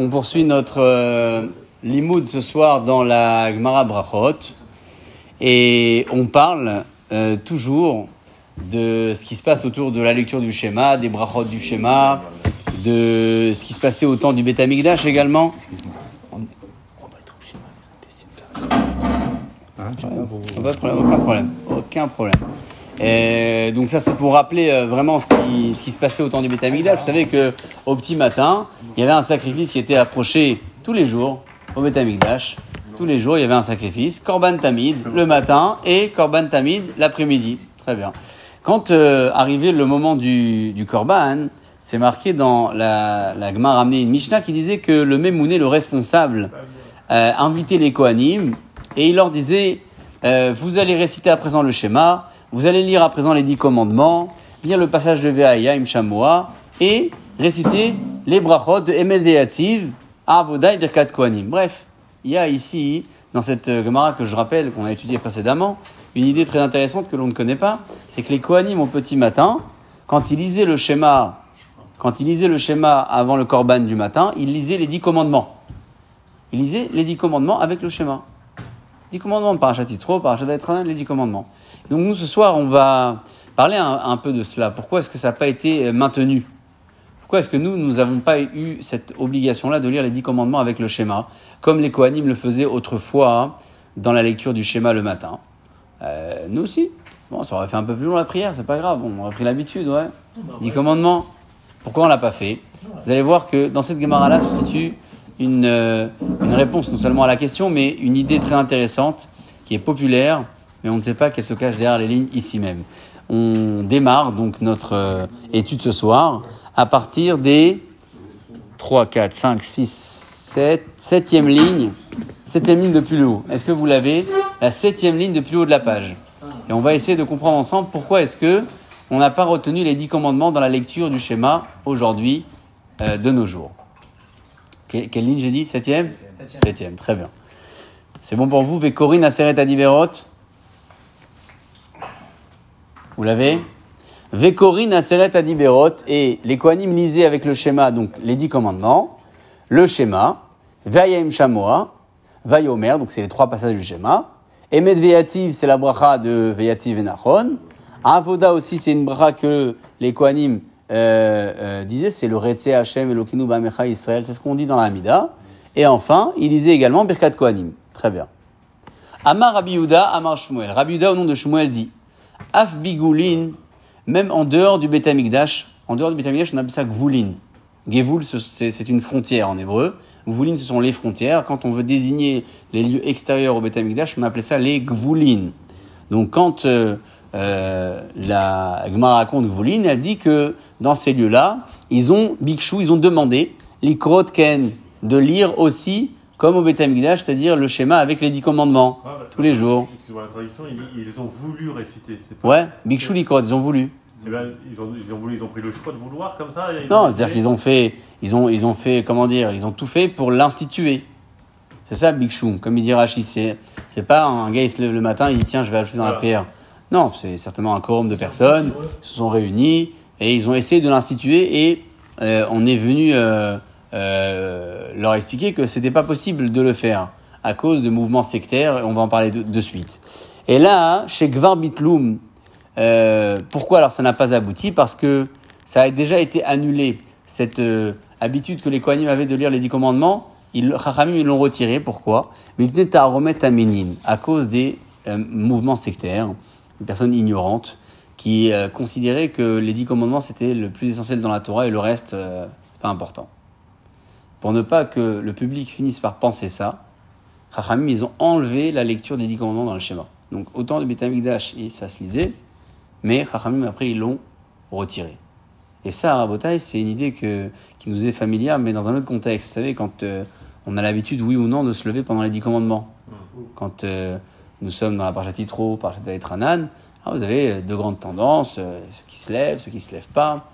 On poursuit notre euh, limoud ce soir dans la Gemara Brachot. Et on parle euh, toujours de ce qui se passe autour de la lecture du schéma, des brachot du schéma, de ce qui se passait au temps du Beth Amikdash également. Pas de problème, aucun problème, aucun problème. Et donc ça c'est pour rappeler euh, vraiment ce qui, ce qui se passait au temps du Beth Amikdash. Vous savez que au petit matin, il y avait un sacrifice qui était approché tous les jours au Beth Amikdash. Tous les jours, il y avait un sacrifice, Korban Tamid le matin et Korban Tamid l'après-midi. Très bien. Quand euh, arrivait le moment du, du Korban, c'est marqué dans la, la Gemara ramenée une Mishnah qui disait que le Memouné, le responsable, euh, invitait les Kohanim et il leur disait euh, Vous allez réciter à présent le schéma, vous allez lire à présent les dix commandements, lire le passage de Ve'aya im Shamoa et réciter les brachot de Emel Ve'ativ, Avoda et Birkat Kohanim. Bref, il y a ici, dans cette euh, Gemara que je rappelle, qu'on a étudiée précédemment, une idée très intéressante que l'on ne connaît pas, c'est que les Kohanim au petit matin, quand ils lisaient le schéma, quand ils lisaient le schéma avant le Korban du matin, ils lisaient les dix commandements. Ils lisaient les dix commandements avec le schéma. Dix commandements de Parashat Yitro, Etranan, les dix commandements. Donc nous, ce soir, on va parler un, un peu de cela. Pourquoi est-ce que ça n'a pas été maintenu? Pourquoi est-ce que nous, nous n'avons pas eu cette obligation-là de lire les dix commandements avec le schéma, comme les Kohanim le faisaient autrefois dans la lecture du schéma le matin? Euh, Nous aussi. Bon, ça aurait fait un peu plus long la prière, c'est pas grave, on aurait pris l'habitude, ouais. Dix commandements. Pourquoi on l'a pas fait? Vous allez voir que dans cette Gemara-là se situe une, euh, une réponse non seulement à la question, mais une idée très intéressante qui est populaire, mais on ne sait pas qu'elle se cache derrière les lignes ici même. On démarre donc notre euh, étude ce soir à partir des 3, 4, 5, 6, 7, septième ligne, septième ligne depuis le haut. Est-ce que vous l'avez? La septième ligne depuis le haut de la page. Et on va essayer de comprendre ensemble pourquoi est-ce que on n'a pas retenu les dix commandements dans la lecture du schéma aujourd'hui euh, de nos jours. Que- quelle ligne j'ai dit Septième Septième, très bien. C'est bon pour vous Vekorin Aseret Adiberot Vous l'avez Vekorin Aseret Adiberot et les Kohanim lisaient avec le schéma, donc les dix commandements, le schéma, Vayim Shamoa, Vayomer, donc c'est les trois passages du schéma, Emet Veyativ, c'est la bracha de Veyativ et Nachon, Avoda aussi, c'est une bracha que les Kohanim euh, euh, disaient, c'est le Retze Hashem Elokinu Bamecha Israël, c'est ce qu'on dit dans la. Et enfin, il disait également Birkat Kohanim. Très bien. Amar Rabbi Yehuda, Amar Shmuel. Rabbi Yehuda, au nom de Shmuel, dit Af Bigulin, même en dehors du Beth en dehors du Beth on appelle ça Gvulin. Gevul, ce- c'est une frontière en hébreu. Gvulin, ce sont les frontières. Quand on veut désigner les lieux extérieurs au Beth on appelait ça les Gvulin. Donc quand euh, euh, la Gemara raconte Gvulin, elle dit que dans ces lieux-là, ils ont Bikshu, ils ont demandé Ken de lire aussi comme au Beth Amikdash, c'est-à-dire le schéma avec les dix commandements Ouais, bah, tous les jours. La traduction, ils, ils ont voulu réciter. pas- Ouais, Bikshu l'Ikrot, ils ont voulu. Eh ben, ils, ont, ils ont voulu, ils ont pris le choix de vouloir comme ça. et Non, c'est-à-dire qu'ils ont fait, ils ont, ils ont fait, comment dire, ils ont tout fait pour l'instituer. C'est ça, Big Shum, comme il dit Rachid. C'est, c'est pas un gars, il se lève le matin, il dit tiens, je vais ajouter dans la prière. Non, c'est certainement un quorum de personnes, ils se sont réunis et ils ont essayé de l'instituer et euh, on est venu euh, euh, leur expliquer que c'était pas possible de le faire à cause de mouvements sectaires on va en parler de, de suite. Et là, chez Gvar Bitloum, pourquoi alors ça n'a pas abouti? Parce que ça a déjà été annulé, cette habitude que les Kohanim avaient de lire les dix commandements, ils, Chachamim, ils l'ont retiré. Pourquoi? Mais à remettre à Ménine, à cause des mouvements sectaires, des personnes ignorantes, qui euh, considéraient que les dix commandements c'était le plus essentiel dans la Torah et le reste, euh, pas important. Pour ne pas que le public finisse par penser ça, Chachamim, ils ont enlevé la lecture des dix commandements dans le schéma. Donc autant de Beth Amikdash, et ça se lisait, mais Chachamim, après, ils l'ont retiré. Et ça, Rabotai, c'est une idée que, qui nous est familière, mais dans un autre contexte. Vous savez, quand euh, on a l'habitude, oui ou non, de se lever pendant les dix commandements. Quand euh, nous sommes dans la Parashat Yitro, Parashat Vayetranan, alors vous avez euh, deux grandes tendances, euh, ceux qui se lèvent, ceux qui ne se lèvent pas.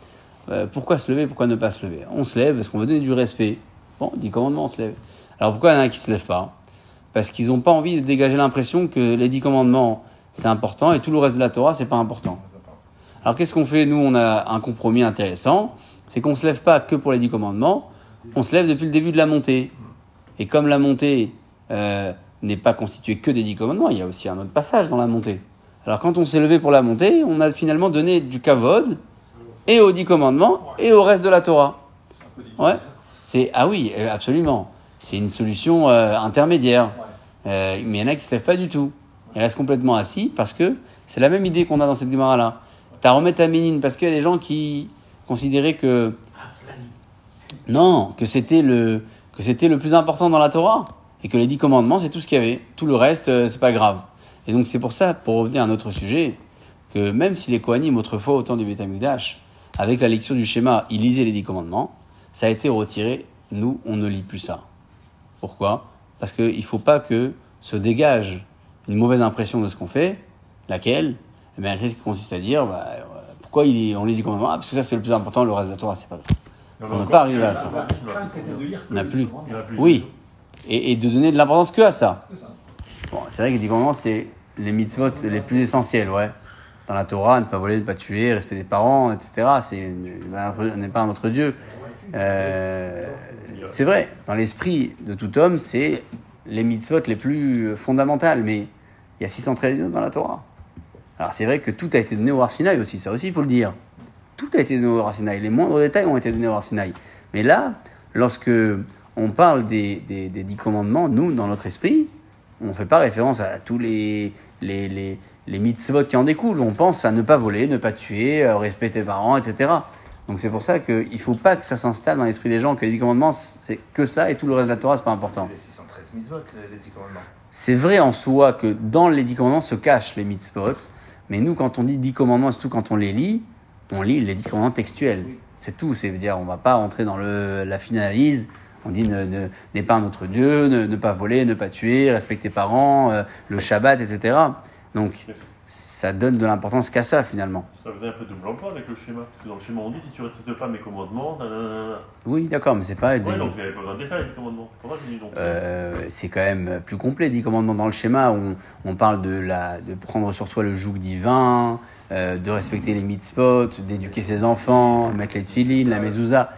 Euh, pourquoi se lever, pourquoi ne pas se lever? On se lève parce qu'on veut donner du respect. Bon, dix commandements, on se lève. Alors pourquoi il y en a qui ne se lèvent pas? Parce qu'ils n'ont pas envie de dégager l'impression que les dix commandements, c'est important et tout le reste de la Torah, c'est pas important. Alors qu'est-ce qu'on fait? Nous, on a un compromis intéressant. c'est qu'on ne se lève pas que pour les dix commandements, on se lève depuis le début de la montée. Et comme la montée n'est pas constituée que des dix commandements, il y a aussi un autre passage dans la montée. Alors quand on s'est levé pour la montée, on a finalement donné du kavod et aux dix commandements et au reste de la Torah. Ouais. C'est ah oui, euh, absolument. C'est une solution euh, intermédiaire. Euh, mais il y en a qui se lèvent pas du tout. Ils restent complètement assis parce que c'est la même idée qu'on a dans cette Gemara là. T'as remettre à Ménine parce qu'il y a des gens qui considéraient que non, que c'était le que c'était le plus important dans la Torah et que les dix commandements c'est tout ce qu'il y avait. Tout le reste euh, c'est pas grave. Et donc c'est pour ça, pour revenir à un autre sujet, que même si les Kohanim autrefois au temps du Beth Amikdash, avec la lecture du schéma, ils lisaient les dix commandements, ça a été retiré. Nous, on ne lit plus ça. Pourquoi? Parce qu'il ne faut pas que se dégage une mauvaise impression de ce qu'on fait, laquelle? Eh bien, qui consiste à dire bah, euh, pourquoi il, on lit les commandements? Ah, Parce que ça, c'est le plus important, le reste de la Torah, c'est pas grave. On n'est pas arrivé à ça. On n'a plus. Oui. Et, et de donner de l'importance que à ça. Bon, c'est vrai que commandements, c'est les mitzvot les plus essentiels, ouais. Dans la Torah, ne pas voler, ne pas tuer, respecter les parents, etc. C'est, on n'est pas un autre Dieu. Euh, c'est vrai, dans l'esprit de tout homme, c'est les mitzvot les plus fondamentales, mais il y a 613 mitzvot dans la Torah. Alors c'est vrai que tout a été donné au Arsinaï aussi, ça aussi il faut le dire. Tout a été donné au Arsinaï, les moindres détails ont été donnés au Arsinaï. Mais là, lorsque on parle des, des, des dix commandements, nous, dans notre esprit, on ne fait pas référence à tous les, les, les, les mitzvot qui en découlent. On pense à ne pas voler, ne pas tuer, euh, respecter les parents, etc. Donc c'est pour ça qu'il ne faut pas que ça s'installe dans l'esprit des gens que les dix commandements, c'est que ça et tout le reste de la Torah, c'est pas important. C'est les 613 mitzvot, les 10 commandements. C'est vrai en soi que dans les dix commandements se cachent les mitzvot, mais nous, quand on dit dix commandements, surtout quand on les lit, on lit les dix commandements textuels. C'est tout. C'est dire, on va pas rentrer dans le, la fine analyse. On dit ne, ne- n'est pas un autre Dieu, ne, ne pas voler, ne pas tuer, respecter tes parents, euh, le Shabbat, etc. Donc, ça donne de l'importance qu'à ça finalement. Ça faisait un peu double emploi avec le schéma. Parce que dans le schéma, on dit si tu ne respectes pas mes commandements, nanana. Oui, d'accord, mais c'est pas. des- Ouais, donc n'y avait pas besoin de les faire, les commandements. C'est pour ça que je dis donc. Euh, c'est quand même plus complet. Dix commandements dans le schéma, on, on parle de, la, de prendre sur soi le joug divin, euh, de respecter les mitzvot, d'éduquer ses enfants, mettre les tefillin, la mezouza.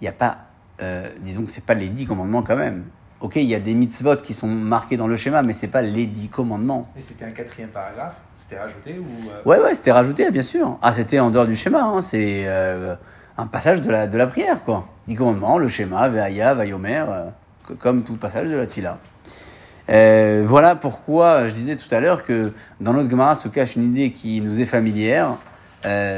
Il n'y a pas, euh, disons que c'est pas les dix commandements quand même. Ok, il y a des mitzvot qui sont marqués dans le schéma, mais c'est pas les dix commandements. Et c'était un quatrième paragraphe C'était rajouté ou. euh, Ouais, ouais, c'était rajouté, bien sûr. Ah, c'était en dehors du schéma. hein, C'est euh, un passage de la, de la prière, quoi. Dix commandements, le schéma, Veaya, Vayomer, euh, co- comme tout passage de la Tfila. Voilà pourquoi je disais tout à l'heure que dans notre Gemara se cache une idée qui nous est familière,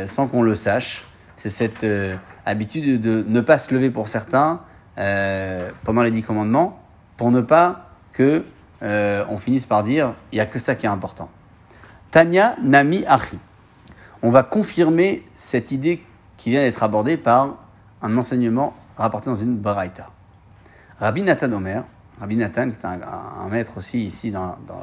sans qu'on le sache. C'est cette euh, habitude de ne pas se lever pour certains euh, pendant les dix commandements, pour ne pas que euh, on finisse par dire il n'y a que ça qui est important. Tanya Nami Achi. On va confirmer cette idée qui vient d'être abordée par un enseignement rapporté dans une Baraita. Rabbi Nathan Omer, Rabbi Nathan, qui est un, maître aussi ici dans, dans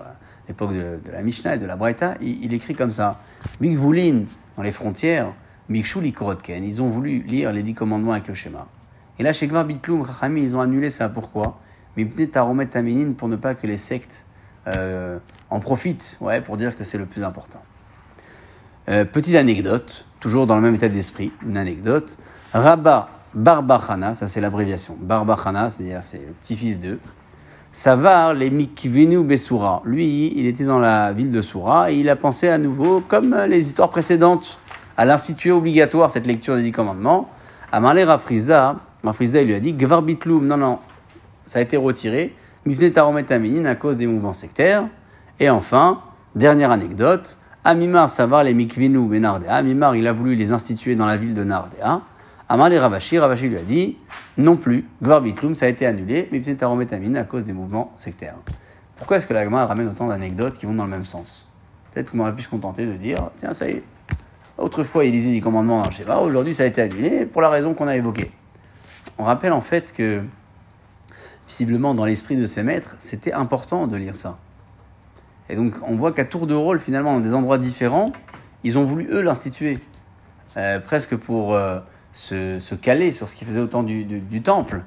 l'époque de, la Mishnah et de la Braïta, il, écrit comme ça Mikvulin, dans les frontières, Mikshu Likorotken, ils ont voulu lire les dix commandements avec le schéma. Et là, chez Gvar Bitloum, Chachami, ils ont annulé ça. Pourquoi? Mais peut-être Taromet Taminin pour ne pas que les sectes euh, en profitent, ouais, pour dire que c'est le plus important. Euh, petite anecdote, toujours dans le même état d'esprit, une anecdote. Rabba Barbachana, ça c'est l'abréviation. Barbachana, c'est-à-dire c'est le petit-fils d'eux. Savar les Mikvenu Bessoura. Lui, il était dans la ville de Soura et il a pensé à nouveau, comme les histoires précédentes, à l'instituer obligatoire cette lecture des dix commandements. Amarle Rafrizda, Rafrizda lui a dit Gvar Bitloum, non, non, ça a été retiré. Mifne Taromet Aminin à cause des mouvements sectaires. Et enfin, dernière anecdote, Amimar Savar les Mikvenu Benardea. Amimar, il a voulu les instituer dans la ville de Nardea. Amar les Ravashi, Ravashi lui a dit non plus, Gvar Bitloum, ça a été annulé, Mifne Taromet Aminin à cause des mouvements sectaires. Pourquoi est-ce que la ramène autant d'anecdotes qui vont dans le même sens? Peut-être qu'on aurait pu se contenter de dire tiens, ça y est, autrefois il lisait des commandements dans le schéma, aujourd'hui ça a été annulé pour la raison qu'on a évoquée. On rappelle en fait que visiblement dans l'esprit de ces maîtres, c'était important de lire ça. Et donc on voit qu'à tour de rôle, finalement, dans des endroits différents, ils ont voulu eux l'instituer, Euh, presque pour euh, se, caler sur ce qu'ils faisaient au temps du, du- du temple.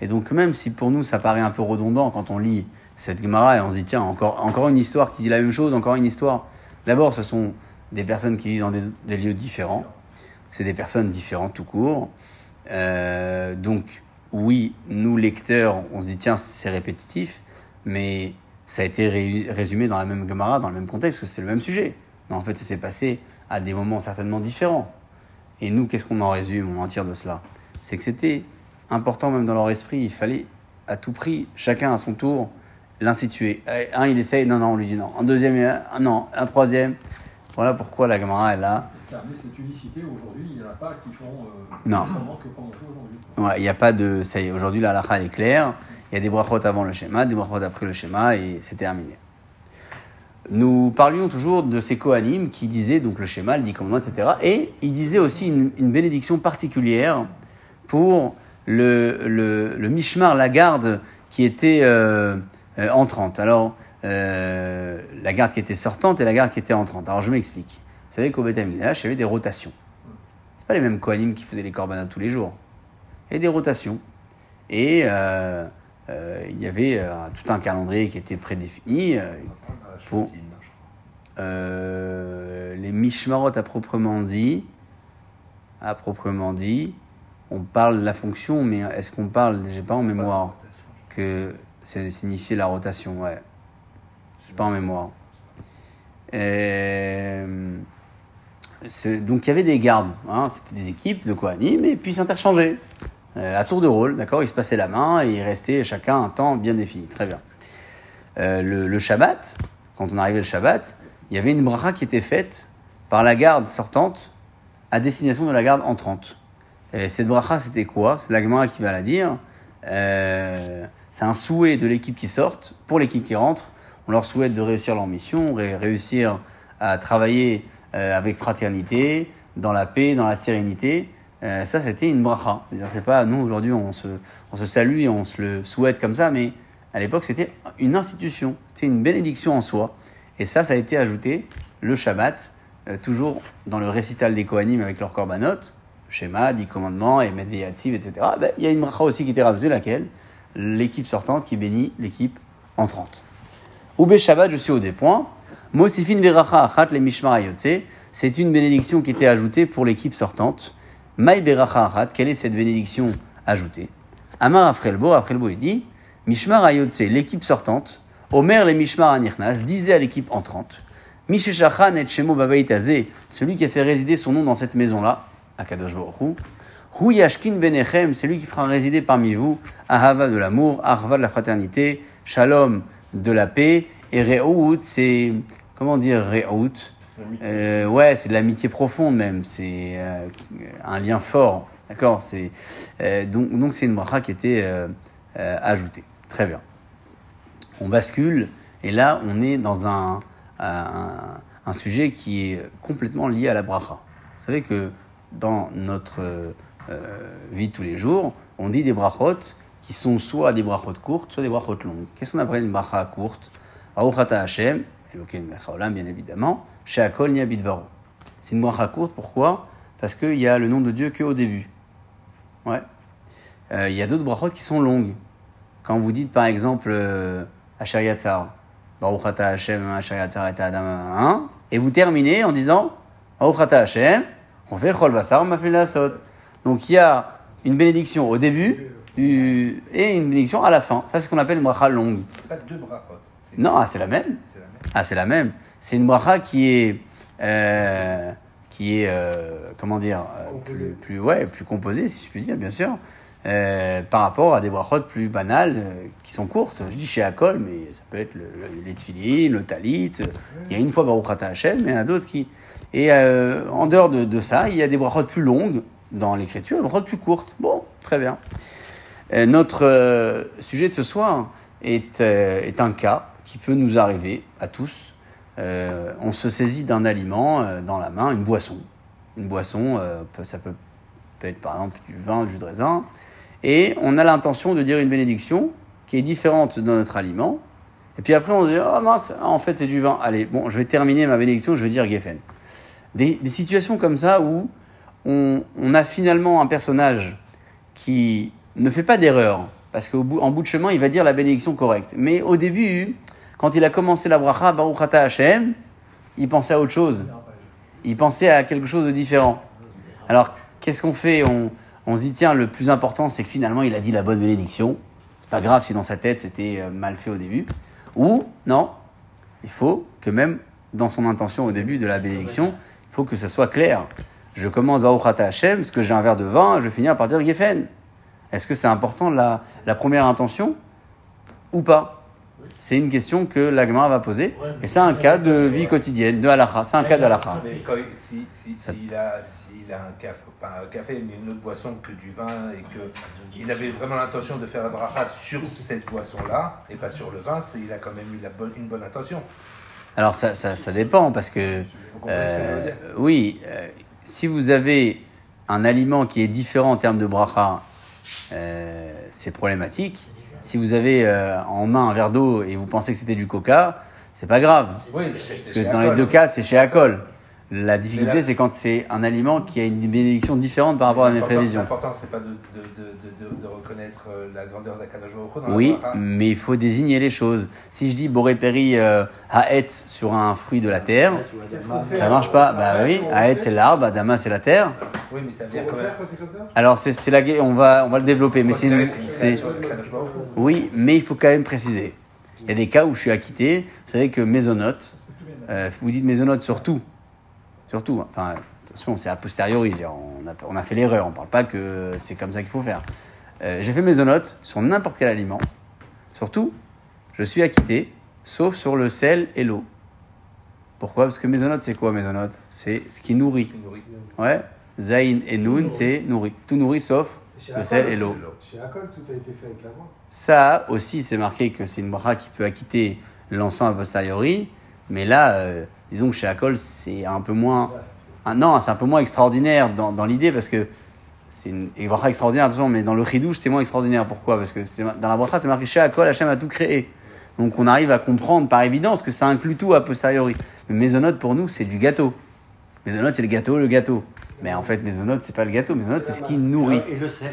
Et donc même si pour nous ça paraît un peu redondant quand on lit cette Gemara et on se dit tiens encore, encore une histoire qui dit la même chose, encore une histoire. D'abord ce sont des personnes qui vivent dans des, lieux différents, c'est des personnes différentes tout court. Euh, donc, oui, nous, lecteurs, on se dit, tiens, c'est répétitif, mais ça a été ré- résumé dans la même Gemara, dans le même contexte, parce que c'est le même sujet. En fait, ça s'est passé à des moments certainement différents. Et nous, qu'est-ce qu'on en résume, on en tire de cela? C'est que c'était important même dans leur esprit, il fallait à tout prix, chacun à son tour, l'instituer. Euh, Un, il essaye, non, non, on lui dit non. Un deuxième, un, non. Un troisième. Voilà pourquoi la Gemara est là. Ça a amené cette unicité aujourd'hui, il n'y en a pas qui font euh, Non. que aujourd'hui. Ouais, Il n'y a pas de. Ça y est, aujourd'hui, la halakha est claire. Il y a des brachot avant le schéma, des brachot après le schéma, et c'est terminé. Nous parlions toujours de ces Kohanim qui disaient donc le schéma, le dix commandements, etc. Et ils disaient aussi une, une bénédiction particulière pour le, le, le Mishmar, la garde qui était euh, euh, entrante. Alors, euh, la garde qui était sortante et la garde qui était entrante. Alors, je m'explique. Vous savez qu'au Beth il y avait des rotations. C'est pas les mêmes Kohanim qui faisaient les korbanot tous les jours. Il y avait des rotations. Et euh, euh, il y avait tout un calendrier qui était prédéfini. Pour- les mishmarot à proprement dit, à proprement dit, on parle de la fonction, mais est-ce qu'on parle, j'ai pas en mémoire, que c'est signifier la rotation, ouais. Pas en mémoire. Euh, donc il y avait des gardes, hein, c'était des équipes de Kohanim, et puis ils s'interchangeaient. Euh, à tour de rôle, d'accord Ils se passaient la main et ils restaient chacun un temps bien défini. Très bien. Euh, le, Shabbat, quand on arrivait le Shabbat, il y avait une bracha qui était faite par la garde sortante à destination de la garde entrante. Et cette bracha, c'était quoi? C'est la Gemara qui va la dire. C'est un souhait de l'équipe qui sorte pour l'équipe qui rentre. On leur souhaite de réussir leur mission, ré- réussir à travailler euh, avec fraternité, dans la paix, dans la sérénité. Euh, ça, c'était une bracha. C'est pas nous aujourd'hui, on se, on se salue et on se le souhaite comme ça, mais à l'époque, c'était une institution, c'était une bénédiction en soi. Et ça, ça a été ajouté le Shabbat, euh, toujours dans le récital des Kohanim avec leur korbanot, schéma, dix commandements, et Medveyativ, etc. Ben, il y a une bracha aussi qui était rajoutée, laquelle? L'équipe sortante qui bénit l'équipe entrante. Oube Shabbat, je suis au dépoint. Mosifin Beracha Achat le Mishmar. C'est une bénédiction qui était ajoutée pour l'équipe sortante. Maï Beracha Achat, quelle est cette bénédiction ajoutée? Amar Afrelbo, Afrelbo est dit Mishmar Ayotse, l'équipe sortante. Omer le Mishmar Anirnas disait à l'équipe entrante Misheshachan et Shemo Babait Azeh, celui qui a fait résider son nom dans cette maison-là, à Kadosh Baruch Hu. Hu Yashkin Benechem, c'est lui qui fera résider parmi vous Ahava de l'amour, Arva de la fraternité, Shalom de la paix, et Re'out, c'est. Comment dire Re'out. Euh, Ouais, c'est de l'amitié profonde même, c'est euh, un lien fort, d'accord? C'est euh, Donc donc c'est une bracha qui était euh, ajoutée. Très bien. On bascule, et là on est dans un, un, un sujet qui est complètement lié à la bracha. Vous savez que dans notre vie de tous les jours, on dit des brachot qui sont soit des brachot courtes, soit des brachot longues. Qu'est-ce qu'on appelle une bracha courte Baruchata Hashem, Elokeinu melech haolam, bien évidemment, Sheakol Nia Bidvaro. C'est une bracha courte, pourquoi? Parce qu'il y a le nom de Dieu qu'au début. Ouais. Euh, Il y a d'autres brachot qui sont longues. Quand vous dites par exemple euh, Asher Yatzar, Baruch Ata Hashem, Asher Yatzar et Adam, et vous terminez en disant Baruch Ata Hashem, on fait Chol Basar, on fait la. Donc il y a une bénédiction au début et une bénédiction à la fin. Ça c'est ce qu'on appelle une bracha longue. Pas deux brachot. Non, ah, c'est la même. C'est la même. Ah, c'est la même. C'est une bracha qui est, euh, qui est, euh, comment dire, euh, plus, plus, ouais, plus composée, si je puis dire, bien sûr, euh, par rapport à des brachot plus banales qui sont courtes. Je dis chez Akol, mais ça peut être le, le, les le talit. Il y a une fois Baruch Hashem, mais il y en a d'autres qui. Et en dehors de, de ça, il y a des brachot plus longues dans l'écriture, des brachot plus courtes. Bon, très bien. Euh, notre euh, sujet de ce soir est, euh, est un cas qui peut nous arriver à tous. On se saisit d'un aliment dans la main, une boisson. Une boisson, ça peut, être par exemple du vin, du jus de raisin. Et on a l'intention de dire une bénédiction qui est différente de notre aliment. Et puis après, on dit, oh mince, en fait, c'est du vin. Allez, bon, je vais terminer ma bénédiction, je vais dire Geffen. Des, situations comme ça où on a finalement un personnage qui ne fait pas d'erreur, parce qu'en bout, de chemin, il va dire la bénédiction correcte. Mais au début, quand il a commencé la bracha, Baruch Ata Hashem, il pensait à autre chose. Il pensait à quelque chose de différent. Alors, qu'est-ce qu'on fait? On, on se dit, tiens, le plus important, c'est que finalement, il a dit la bonne bénédiction. C'est pas grave si dans sa tête, c'était euh, mal fait au début. Ou, non, il faut que même dans son intention au début de la bénédiction, il faut que ça soit clair. Je commence Baruch Ata Hashem, parce que j'ai un verre de vin, je vais finir par dire Geffen. Est-ce que c'est important la, la première intention ou pas? C'est une question que l'Agma va poser. Et c'est un cas de vie quotidienne, de halakha. C'est un cas d'halakha. Il- si, si, Ça- s'il a, s'il a un café, pas un café, mais une autre boisson que du vin et que il avait vraiment l'intention de faire la bracha sur cette boisson-là et pas sur le vin, il a quand même eu la bonne, une bonne intention. Alors ça, ça, ça dépend parce que euh, oui, euh, si vous avez un aliment qui est différent en termes de bracha, euh, c'est problématique. Si vous avez euh, en main un verre d'eau et vous pensez que c'était du coca, c'est pas grave. Oui, Parce que dans les deux cas, c'est chez Acol. La difficulté, là- c'est quand c'est un aliment qui a une bénédiction différente par rapport à mes L'important- prévisions. L'important, c'est pas de, de, de, de, de, de reconnaître euh, la grandeur dans Oui, la mais il faut désigner les choses. Si je dis Boré-Péri euh, Haetz sur un fruit de la terre, ça marche pas. Bah oui, Haetz c'est l'arbre, Adama c'est la terre. Oui, mais ça dire quand même. refaire quand c'est comme ça Alors c'est la on va on va le développer, mais c'est oui, mais il faut quand même préciser. Il y a des cas où je suis acquitté. Vous savez que mésonote, euh, vous dites mésonote sur tout, sur tout. Enfin attention, c'est a posteriori. On a, on a fait l'erreur. On parle pas que c'est comme ça qu'il faut faire. Euh, J'ai fait mésonote sur n'importe quel aliment. Surtout, je suis acquitté, sauf sur le sel et l'eau. Pourquoi? Parce que mésonote, c'est quoi mésonote C'est ce qui nourrit. Nourrit. Ouais. Zain et Noun, c'est nourri. Tout nourrit sauf le sel et l'eau. Ça aussi, c'est marqué que c'est une bracha qui peut acquitter l'encens a posteriori. Mais là, euh, disons que chez Akol, c'est un peu moins. Non, c'est un peu moins extraordinaire dans, dans l'idée parce que c'est une, bracha extraordinaire, attention, mais dans le chidouche, c'est moins extraordinaire. Pourquoi? Parce que dans la bracha, c'est marqué chez Akol, Hachem a tout créé. Donc on arrive à comprendre par évidence que ça inclut tout a posteriori. Mais mésonote, pour nous, c'est du gâteau. Mésonote, c'est le gâteau, le gâteau. Mais en fait, mésonote, c'est pas le gâteau. Mésonote, c'est ce qui nourrit. Et le sel.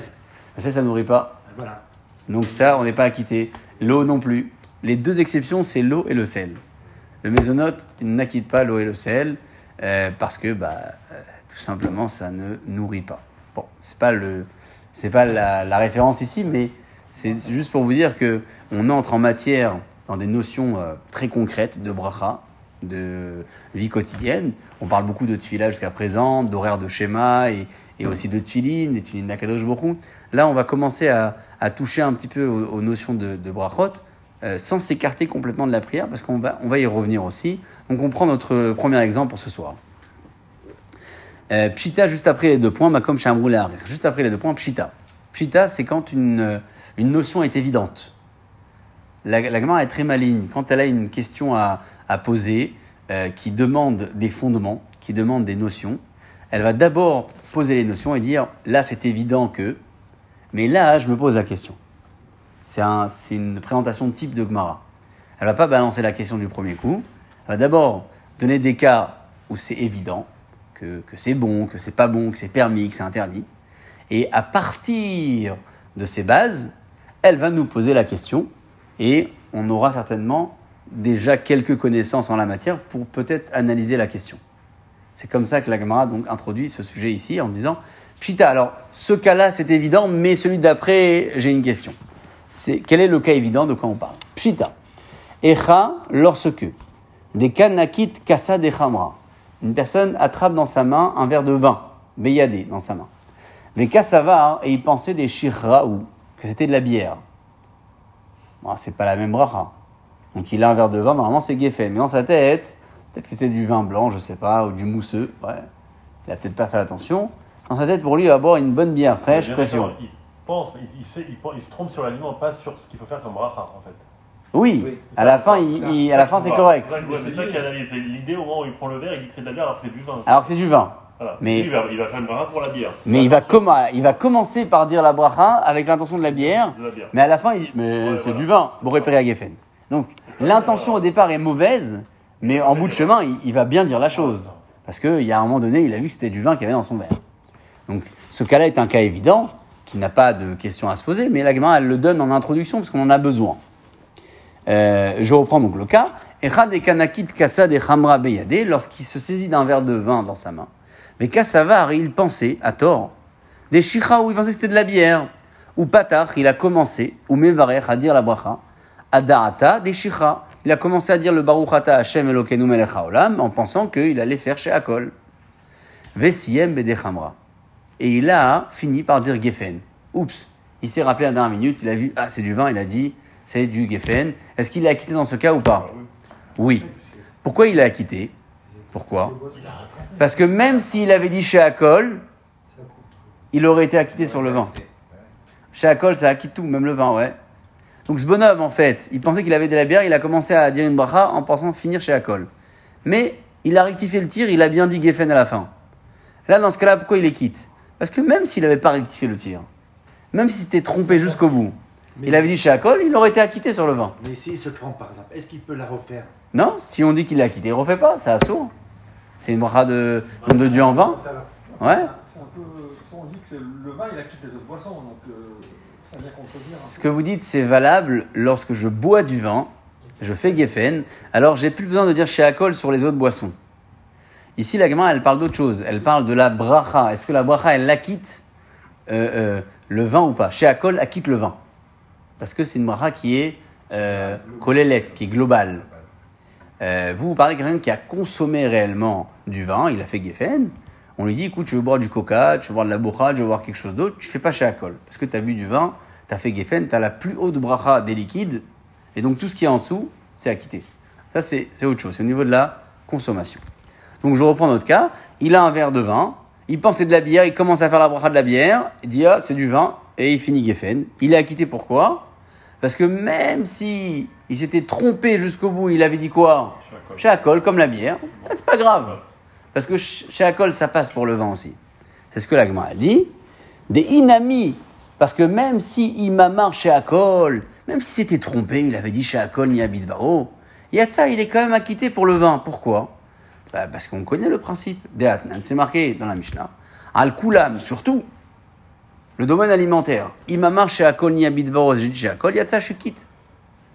Ça, ça nourrit pas. Voilà. Donc ça, on n'est pas acquitté. L'eau non plus. Les deux exceptions, c'est l'eau et le sel. Le mésonote n'acquitte pas l'eau et le sel euh, parce que, bah, euh, tout simplement, ça ne nourrit pas. Bon, c'est pas le, pas la, référence ici, mais c'est juste pour vous dire que on entre en matière dans des notions euh, très concrètes de bracha, de vie quotidienne. On parle beaucoup de tefila jusqu'à présent, d'horaire de schéma et, aussi de tefilin, des tefilin d'Akadosh Hu. Là, on va commencer à, toucher un petit peu aux, notions de brachot, euh, sans s'écarter complètement de la prière, parce qu'on va, on va y revenir aussi. Donc, on prend notre premier exemple pour ce soir. Euh, pshita, juste après les deux points, Makom Shamrou le Harir. Juste après les deux points, pshita. Pshita, c'est quand une, euh, une notion est évidente. La, la est très maligne. Quand elle a une question à, à poser, euh, qui demande des fondements, qui demande des notions, elle va d'abord poser les notions et dire là c'est évident que, mais là je me pose la question. C'est un, c'est une présentation type de Gemara. Elle va pas balancer la question du premier coup. Elle va d'abord donner des cas où c'est évident que, que c'est bon, que c'est pas bon, que c'est permis, que c'est interdit. Et à partir de ces bases, elle va nous poser la question et on aura certainement déjà quelques connaissances en la matière pour peut-être analyser la question. C'est comme ça que la Gemara donc introduit ce sujet ici en disant Pshita, alors ce cas-là c'est évident, mais celui d'après j'ai une question. C'est quel est le cas évident de quoi on parle? Pshita. Echa lorsque des kanakit kassa des chamra. Une personne attrape dans sa main un verre de vin, beyadé dans sa main. Mais kassava et il pensait des shirraou, que c'était de la bière. Bon, c'est pas la même bracha. Donc il a un verre de vin, normalement c'est Geffen. Mais dans sa tête, peut-être que c'était du vin blanc, je sais pas, ou du mousseux. Ouais. Il a peut-être pas fait attention. Dans sa tête, pour lui, il va boire une bonne bière fraîche, pression. Il pense, il, il sait- il pense- il se trompe sur l'aliment, pas sur ce qu'il faut faire comme bracha, en fait. Oui, Oui. à la fin, il, à la fin c'est correct. C'est ça qui analyse. C'est l'idée au moment où il prend le verre, il dit que c'est de la bière alors que c'est du vin. Alors que c'est du vin. Voilà. mais- il, va, il va faire une bracha pour la bière. Mais il va, il va commencer par dire la bracha avec l'intention de la bière. De la bière. Mais à la fin, il dit, mais Ouais, c'est voilà. du vin, Boré Péré à Geffen. Donc, l'intention au départ est mauvaise, mais en bout de chemin, il, il va bien dire la chose. Parce qu'il y a un moment donné, il a vu que c'était du vin qu'il y avait dans son verre. Donc, ce cas-là est un cas évident, qui n'a pas de question à se poser, mais la Gemara, elle le donne en introduction parce qu'on en a besoin. Euh, je reprends donc le cas. Echad et kanakit kassa de chamra beyade, lorsqu'il se saisit d'un verre de vin dans sa main. Mais kassavar, il pensait, à tort, des shicha où il pensait que c'était de la bière. Ou patach, il a commencé, ou mevarech, à dire la bracha, ada'ata, des shicha. Il a commencé à dire le baruch ata Hashem Elokeinu melech en pensant qu'il allait faire chez Akol. Vesiem bedechamra. Et il a fini par dire geffen. Oups, il s'est rappelé à la dernière minute, il a vu, ah c'est du vin, il a dit, c'est du geffen. Est-ce qu'il est acquitté dans ce cas ou pas? Oui. Pourquoi il est acquitté Pourquoi? Parce que même s'il avait dit chez Akol, il aurait été acquitté sur le vin. Chez Akol, ça acquitte tout, même le vin, ouais. Donc ce bonhomme, en fait, il pensait qu'il avait de la bière, il a commencé à dire une bracha en pensant finir chez Akol. Mais il a rectifié le tir, il a bien dit Geffen à la fin. Là, dans ce cas-là, pourquoi il les quitte? Parce que même s'il n'avait pas rectifié le tir, même s'il s'était trompé jusqu'au bout, il avait dit chez Akol, il aurait été acquitté sur le vin. Mais s'il se trompe par exemple, est-ce qu'il peut la refaire? Non, si on dit qu'il est acquitté, il ne refait pas, c'est assourd. C'est une bracha de, de Dieu en vin. Ouais. C'est un peu. Ça, on dit que c'est le vin, il a quitté les autres boissons, donc euh, ça vient contredire. Ce que vous dites, c'est valable lorsque je bois du vin, je fais Geffen, alors j'ai plus besoin de dire chez Akol sur les autres boissons. Ici, la gamin, elle parle d'autre chose. Elle parle de la bracha. Est-ce que la bracha, elle acquitte euh, euh, le vin ou pas? Chez Akol, acquitte le vin. Parce que c'est une bracha qui est euh, qui est globale. Euh, vous, vous parlez de quelqu'un qui a consommé réellement du vin, il a fait Geffen. On lui dit, écoute, tu veux boire du coca, tu veux boire de la bourra, tu veux boire quelque chose d'autre, tu fais pas chez Akol. Parce que tu as bu du vin, tu as fait Geffen, tu as la plus haute bracha des liquides, et donc tout ce qui est en dessous, c'est acquitté. Ça, c'est autre chose, c'est au niveau de la consommation. Donc je reprends notre cas, il a un verre de vin, il pense que c'est de la bière, il commence à faire la bracha de la bière, il dit, ah, c'est du vin, et il finit Geffen. Il est acquitté pourquoi? Parce que même si il s'était trompé jusqu'au bout, il avait dit quoi? Akol, comme la bière, ah, c'est pas grave. Parce que ch- chez Akol, ça passe pour le vin aussi. C'est ce que l'agma a dit. Des inami. Parce que même si Imamar chez Akol, même si c'était trompé, il avait dit chez Akol ni Abidvaro, Yatsa, il est quand même acquitté pour le vin. Pourquoi? Bah, Parce qu'on connaît le principe. Deatnan, c'est marqué dans la Mishnah. Al-Kulam, surtout. Le domaine alimentaire. Imamar chez Akol ni Abidvaro, j'ai dit chez Akol, Yatsa, quitte.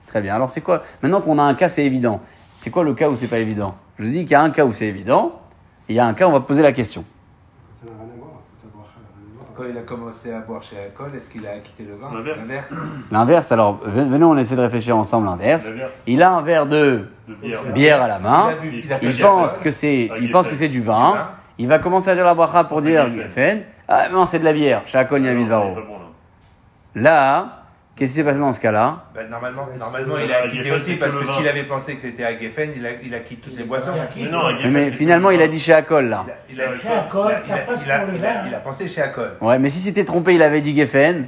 Très bien. Alors c'est quoi? Maintenant qu'on a un cas, c'est évident. C'est quoi le cas où c'est pas évident? Je vous dis qu'il y a un cas où c'est évident, et il y a un cas où on va poser la question. Ça n'a rien à voir, toute la bracha n'a rien à voir. Quand il a commencé à boire chez Alcool, est-ce qu'il a quitté le vin? L'inverse. L'inverse, alors ven- venez, on essaie de réfléchir ensemble l'inverse. Il a un verre de De bière. bière à la main. Il a bu- il a pense Alcool. que c'est, Ah, il pense que c'est du vin. Il va commencer à dire la bracha pour dire est Geffen. Ah non, c'est de la bière. Chez Yamid il est Varo. pas bon, là. Qu'est-ce qui s'est passé dans ce cas-là? Ben, normalement, normalement, il a quitté aussi parce que s'il avait pensé que c'était à Geffen, il a, il a quitté toutes les boissons. Mais non, Mais, finalement, il a dit chez Akol là. Il a, il a, Chez il a- Alcool, il ça passe pour le il a- vin. il a pensé chez Alcool. Ouais, mais si c'était trompé, il avait dit Geffen.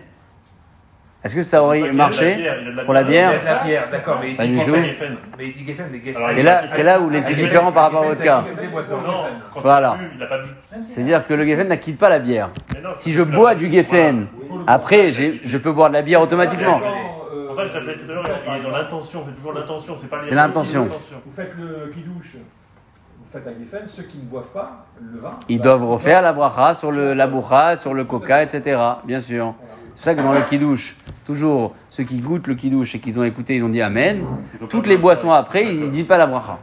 Est-ce que ça aurait marché pour la bière la bière, d'accord, mais il Pas dit du Il tout. Geffen. Mais il dit Geffen, mais Geffen. Alors, C'est il là, a- c'est là où les- c'est Geffen, différent par rapport à Geffen, votre cas. c'est des boissons. Non, quand Voilà. il a bu, il a pas bu. C'est-à-dire que le Geffen n'acquitte pas la bière. Mais non, Si c'est je bois du Geffen, après, j'ai- je peux boire de la bière automatiquement. C'est pour ça que je l'appelais tout à l'heure, il est dans l'intention, c'est toujours l'intention, c'est pas les C'est l'intention. Vous faites le kidouche, ceux qui ne boivent pas le vin. Ils bah, doivent refaire la bracha sur le, la boucha, sur le coca, etc. Bien sûr. C'est pour ça que dans le kidouche, toujours, ceux qui goûtent le kidouche et qu'ils ont écouté, ils ont dit Amen. Toutes les boissons après, ils ne disent pas la bracha.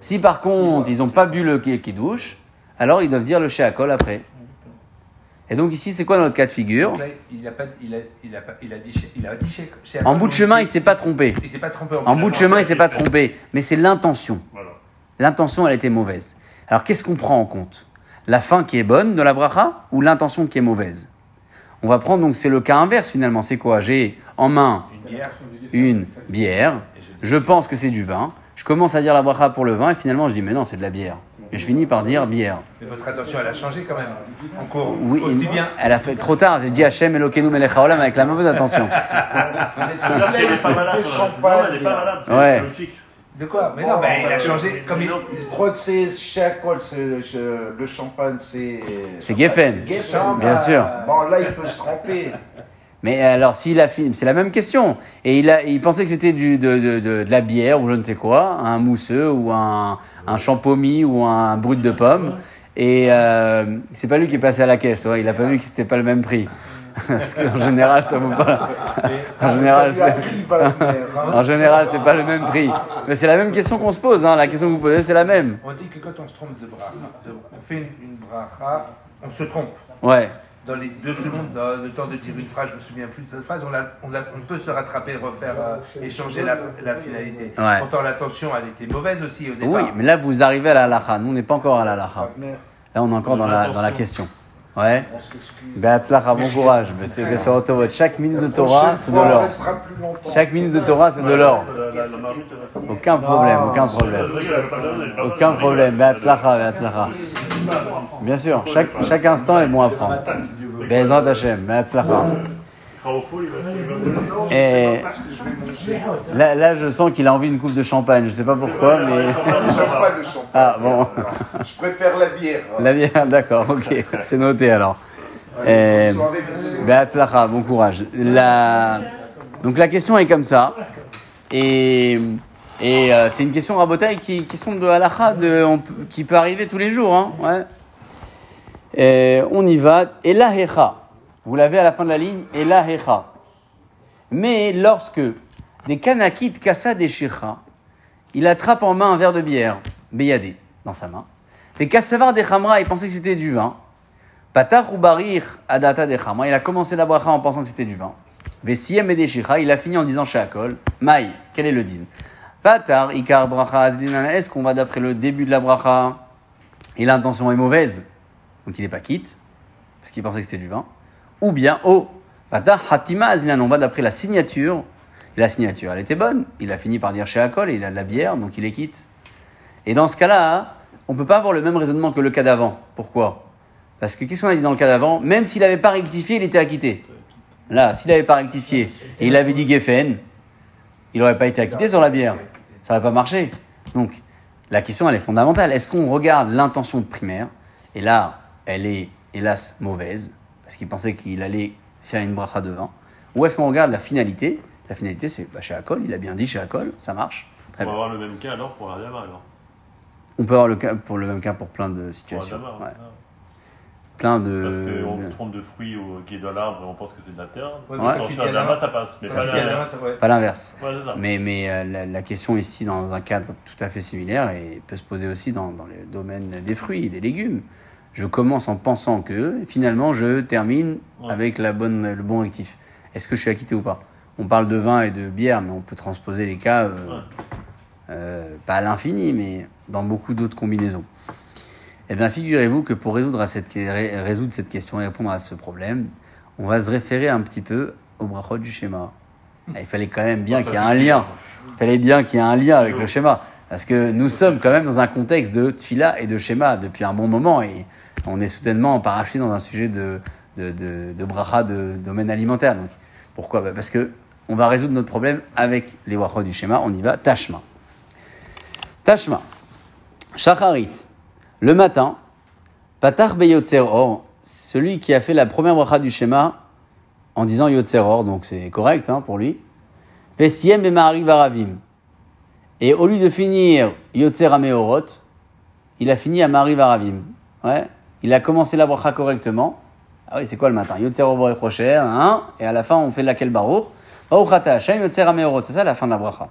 Si par contre, ils n'ont pas bu le ki- kidouche, alors ils doivent dire le sheakol après. Et donc ici, c'est quoi notre cas de figure? Donc là, il a pas, il a, il a pas, il a dit chez, il a dit chez, chez En bout de chemin, il s'est pas trompé. Il s'est pas trompé. En bout de chemin, il s'est pas trompé. Mais c'est l'intention. Voilà. L'intention, elle était mauvaise. Alors, qu'est-ce qu'on prend en compte? La fin qui est bonne de la bracha ou l'intention qui est mauvaise? On va prendre, donc, c'est le cas inverse finalement. C'est quoi? J'ai en main Une bière. une bière, je pense que c'est du vin, je commence à dire la bracha pour le vin et finalement je dis, mais non, c'est de la bière. Et je finis par dire bière. Mais votre attention, elle a changé quand même. En cours. Oui, Aussi et- bien. elle a fait trop tard. J'ai dit Hachem Elokeinu melech haolam avec la mauvaise attention. Champagne, Non, elle est pas malade. c'est Ouais. De quoi Mais non, Oh, mais il a bah, changé. Comme il, crois que c'est c'est je- le champagne, c'est. C'est Geffen. Geffen. Bien sûr. Bon, là, il peut se tromper. Mais alors, s'il a fini, c'est la même question. Et il, a, il pensait que c'était du- de, de, de, de la bière ou je ne sais quoi, un mousseux ou un, un champomis ou un brut de pomme. Et euh, c'est pas lui qui est passé à la caisse. ouais. Il a pas vu que c'était pas le même prix. Parce qu'en général, ça vaut pas. En général, Ça lui c'est. hein. En général, c'est pas le même prix. Mais c'est la même question qu'on se pose. Hein. La question que vous posez, c'est la même. on dit que quand on se trompe de bracha, on fait une, bracha, on se trompe. Ouais. dans les deux secondes, dans le temps de dire une phrase, je me souviens plus de cette phrase, on, a- on, a- on peut se rattraper, refaire, euh, échanger la, la finalité. Ouais. Pourtant, l'intention, elle était mauvaise aussi au départ. Oui, mais là, vous arrivez à la halacha. Nous, on n'est pas encore à la. Wagner, Là, on est encore dans la, dans la question. Ouais. Be'atzlacha, bon courage. Mais c'est que sur Otavot. Chaque minute de Torah, c'est de l'or. Chaque minute de Torah, c'est de l'or. Aucun problème, aucun problème. Aucun problème. Be'atzlacha, be'atzlacha. Bien sûr, chaque, chaque instant est bon à prendre. Be'ezrat Hashem, be'atzlacha. Et là, là, je sens qu'il a envie d'une coupe de champagne. Je sais pas pourquoi, mais. Pas le champagne. Ah, bon. Je préfère la bière. La bière, d'accord, ok. C'est noté alors. Et... Be'atzlacha, bon courage. La... Donc la question est comme ça. Et, et euh, c'est une question rabotaille qui, qui sont de halacha, de, on qui peut arriver tous les jours. Hein, ouais. Et on y va. Et la hecha. Vous l'avez à la fin de la ligne. Et la hecha. Mais lorsque des kanakit kassa des il attrape en main un verre de bière, beyadé, dans sa main. Et kassavar des il pensait que c'était du vin. Patar ou barir adata de chamra, il a commencé la bracha en pensant que c'était du vin. Vesiem et deshira, il a fini en disant shakol. Maï, quel est le din? Patar, ikar bracha azlinan, est-ce qu'on va d'après le début de la bracha et l'intention est mauvaise Donc il n'est pas quitte, parce qu'il pensait que c'était du vin. Ou bien, oh, patar hatima azlinan, on va d'après la signature. La signature, elle était bonne. Il a fini par dire shakol et il a de la bière, donc il est quitte. Et dans ce cas-là, on ne peut pas avoir le même raisonnement que le cas d'avant. Pourquoi? Parce que qu'est-ce qu'on a dit dans le cas d'avant? Même s'il n'avait pas rectifié, il était acquitté. Là, s'il n'avait pas rectifié et il avait dit Geffen, il n'aurait pas été acquitté sur la bière. Ça n'aurait pas marché. Donc, la question, elle est fondamentale. Est-ce qu'on regarde l'intention primaire? Et là, elle est, hélas, mauvaise, parce qu'il pensait qu'il allait faire une bracha de vin. Ou est-ce qu'on regarde la finalité? La finalité, c'est bah, chez Akol, il a bien dit chez Akol, ça marche. Très On va bien. avoir le même cas alors pour la Dama alors. On peut avoir le, cas, pour le même cas pour plein de Pour la situations. Dama, Ouais. Plein Parce de. qu'on se trompe de fruits au- qui est dans l'arbre et on pense que c'est de la terre. Ouais, Ouais. Quand ça passe. Mais Ça pas l'inverse. Mais, mais euh, la, la question ici, dans un cadre tout à fait similaire, et peut se poser aussi dans, dans le domaine des fruits et des légumes. Je commence en pensant que, finalement, je termine Ouais. avec la bonne, le bon rectif. Est-ce que je suis acquitté ou pas? On parle de vin et de bière, mais on peut transposer les cas, euh, euh, pas à l'infini, mais dans beaucoup d'autres combinaisons. Eh bien, figurez-vous que pour résoudre, à cette, ré- résoudre cette question et répondre à ce problème, on va se référer un petit peu au brachot du schéma. Il fallait quand même bien qu'il y ait un lien. Il fallait bien qu'il y ait un lien avec le schéma. Parce que nous sommes quand même dans un contexte de tfila et de schéma depuis un bon moment. Et on est soudainement parachuté dans un sujet de, de, de, de bracha de domaine alimentaire. Donc, pourquoi? Bah, Parce que on va résoudre notre problème avec les brachot du schéma. On y va. Tashma. Tashma. Shacharit. Le matin, Patar be Yotzer Or, celui qui a fait la première bracha du schéma en disant Yotzer Or, donc c'est correct hein, pour lui. Vesiem be Ma'ariv Varavim. Et au lieu de finir Yotzer Ameorot, il a fini à Ma'ariv Varavim. Ouais. Il a commencé la bracha correctement. Ah oui, c'est quoi le matin? Yotzer Or hein, et à la fin on fait laquelle Baruch. C'est ça la fin de la bracha.